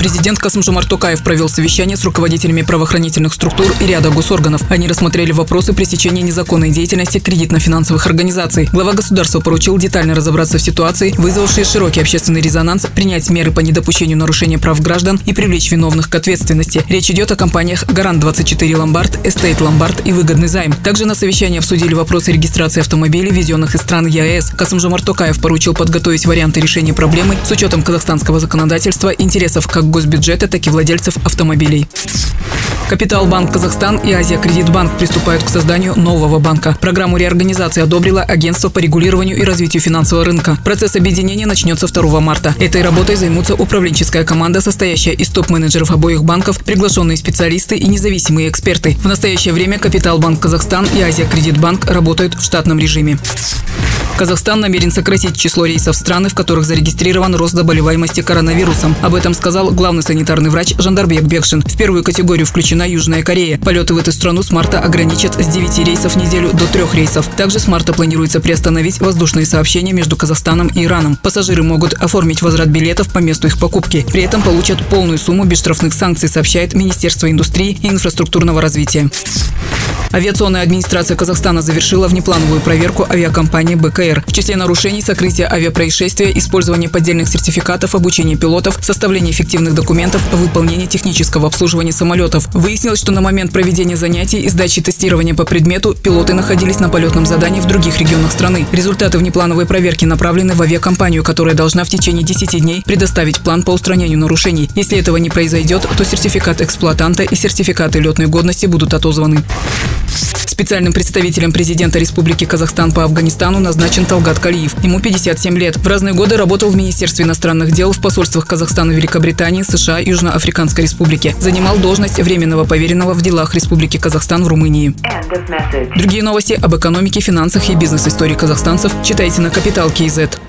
Президент Касым-Жомарт Токаев провел совещание с руководителями правоохранительных структур и ряда госорганов. Они рассмотрели вопросы пресечения незаконной деятельности кредитно-финансовых организаций. Глава государства поручил детально разобраться в ситуации, вызвавшей широкий общественный резонанс, принять меры по недопущению нарушения прав граждан и привлечь виновных к ответственности. Речь идет о компаниях «Гарант-24 Ломбард», «Эстейт Ломбард» и «Выгодный займ». Также на совещании обсудили вопросы регистрации автомобилей, везенных из стран ЕАЭС. Касым-Жомарт Токаев поручил подготовить варианты решения проблемы с учетом казахстанского законодательства, интересов как госбюджета, так и владельцев автомобилей. Капитал Банк Казахстан и Азия Кредит Банк приступают к созданию нового банка. Программу реорганизации одобрило Агентство по регулированию и развитию финансового рынка. Процесс объединения начнется 2 марта. Этой работой займутся управленческая команда, состоящая из топ-менеджеров обоих банков, приглашенные специалисты и независимые эксперты. В настоящее время Капитал Банк Казахстан и Азия Кредит Банк работают в штатном режиме. Казахстан намерен сократить число рейсов страны, в которых зарегистрирован рост заболеваемости коронавирусом. Об этом сказал главный санитарный врач Жандарбек Бекшин. В первую категорию включена Южная Корея. Полеты в эту страну с марта ограничат с 9 рейсов в неделю до 3 рейсов. Также с марта планируется приостановить воздушные сообщения между Казахстаном и Ираном. Пассажиры могут оформить возврат билетов по месту их покупки. При этом получат полную сумму без штрафных санкций, сообщает Министерство индустрии и инфраструктурного развития. Авиационная администрация Казахстана завершила внеплановую проверку авиакомпании БКР. В числе нарушений сокрытие авиапроисшествия, использование поддельных сертификатов, обучение пилотов, составление эффективных документов, выполнение технического обслуживания самолетов. Выяснилось, что на момент проведения занятий и сдачи тестирования по предмету пилоты находились на полетном задании в других регионах страны. Результаты внеплановой проверки направлены в авиакомпанию, которая должна в течение 10 дней предоставить план по устранению нарушений. Если этого не произойдет, то сертификат эксплуатанта и сертификаты летной годности будут отозваны. Специальным представителем президента Республики Казахстан по Афганистану назначен Талгат Калиев. Ему 57 лет. В разные годы работал в Министерстве иностранных дел, в посольствах Казахстана, Великобритании, США, Южноафриканской Республики. Занимал должность временного поверенного в делах Республики Казахстан в Румынии. Другие новости об экономике, финансах и бизнес-истории казахстанцев читайте на Капитал Киезет.